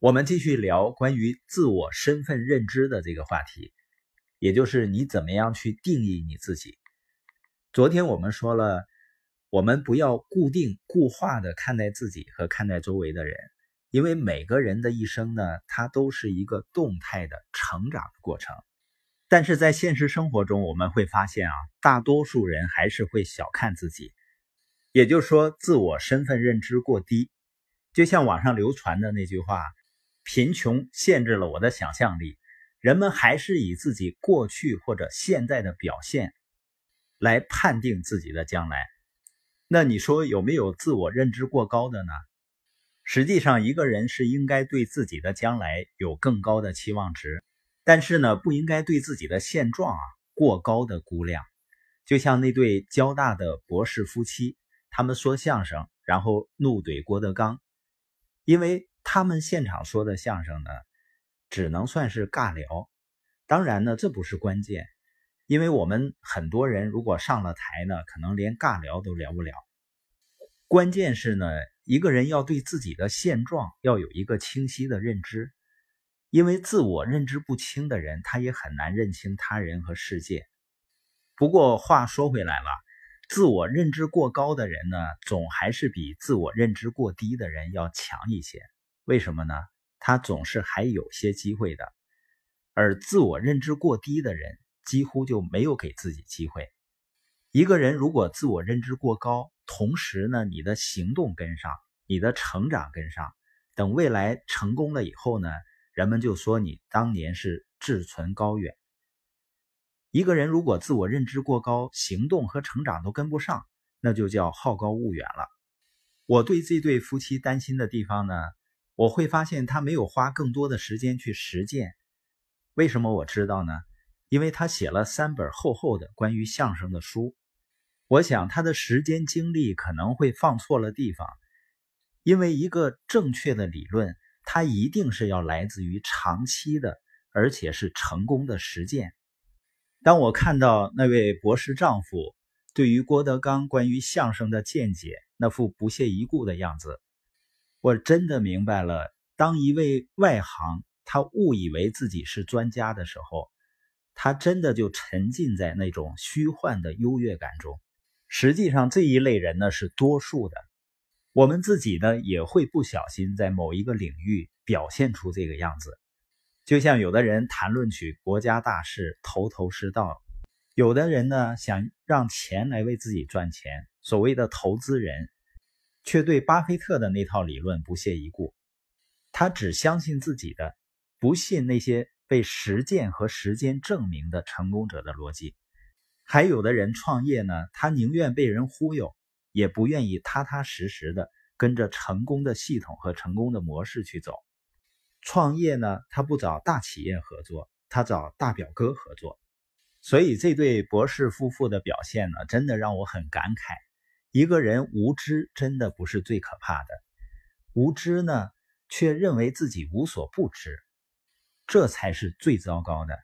我们继续聊关于自我身份认知的这个话题，也就是你怎么样去定义你自己。昨天我们说了，我们不要固定固化的看待自己和看待周围的人，因为每个人的一生呢，它都是一个动态的成长的过程。但是在现实生活中，我们会发现啊，大多数人还是会小看自己，也就是说，自我身份认知过低。就像网上流传的那句话：“贫穷限制了我的想象力。”人们还是以自己过去或者现在的表现来判定自己的将来。那你说有没有自我认知过高的呢？实际上，一个人是应该对自己的将来有更高的期望值。但是呢，不应该对自己的现状啊过高的估量。就像那对交大的博士夫妻，他们说相声，然后怒怼郭德纲，因为他们现场说的相声呢，只能算是尬聊。当然呢，这不是关键，因为我们很多人如果上了台呢，可能连尬聊都聊不了。关键是呢，一个人要对自己的现状要有一个清晰的认知。因为自我认知不清的人，他也很难认清他人和世界。不过话说回来了，自我认知过高的人呢，总还是比自我认知过低的人要强一些。为什么呢？他总是还有些机会的。而自我认知过低的人，几乎就没有给自己机会。一个人如果自我认知过高，同时呢，你的行动跟上，你的成长跟上，等未来成功了以后呢？人们就说你当年是志存高远。一个人如果自我认知过高，行动和成长都跟不上，那就叫好高骛远了。我对这对夫妻担心的地方呢，我会发现他没有花更多的时间去实践。为什么我知道呢？因为他写了三本厚厚的关于相声的书。我想他的时间精力可能会放错了地方，因为一个正确的理论。它一定是要来自于长期的，而且是成功的实践。当我看到那位博士丈夫对于郭德纲关于相声的见解那副不屑一顾的样子，我真的明白了：当一位外行他误以为自己是专家的时候，他真的就沉浸在那种虚幻的优越感中。实际上，这一类人呢是多数的。我们自己呢也会不小心在某一个领域表现出这个样子，就像有的人谈论起国家大事头头是道，有的人呢想让钱来为自己赚钱，所谓的投资人，却对巴菲特的那套理论不屑一顾，他只相信自己的，不信那些被实践和时间证明的成功者的逻辑。还有的人创业呢，他宁愿被人忽悠。也不愿意踏踏实实的跟着成功的系统和成功的模式去走。创业呢，他不找大企业合作，他找大表哥合作。所以这对博士夫妇的表现呢，真的让我很感慨。一个人无知真的不是最可怕的，无知呢，却认为自己无所不知，这才是最糟糕的。